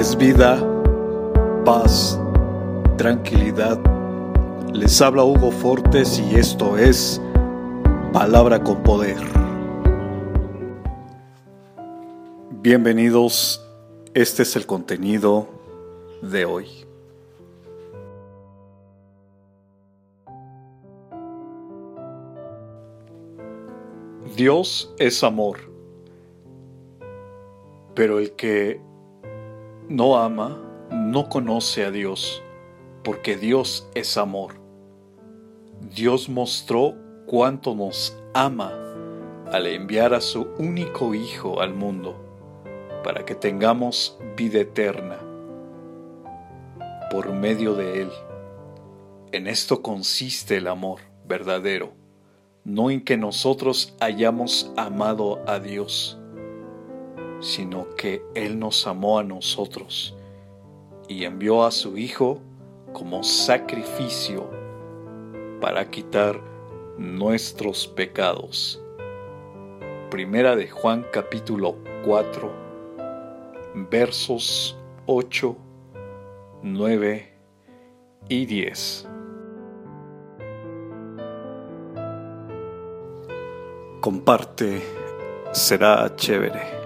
es vida, paz, tranquilidad. Les habla Hugo Fortes y esto es Palabra con Poder. Bienvenidos, este es el contenido de hoy. Dios es amor, pero el que no ama no conoce a Dios, porque Dios es amor. Dios mostró cuánto nos ama al enviar a su único Hijo al mundo, para que tengamos vida eterna por medio de Él. En esto consiste el amor verdadero, no en que nosotros hayamos amado a Dios, sino que Él nos amó a nosotros y envió a su Hijo como sacrificio para quitar nuestros pecados. Primera de Juan capítulo 4 versos 8, 9 y 10. Comparte, será chévere.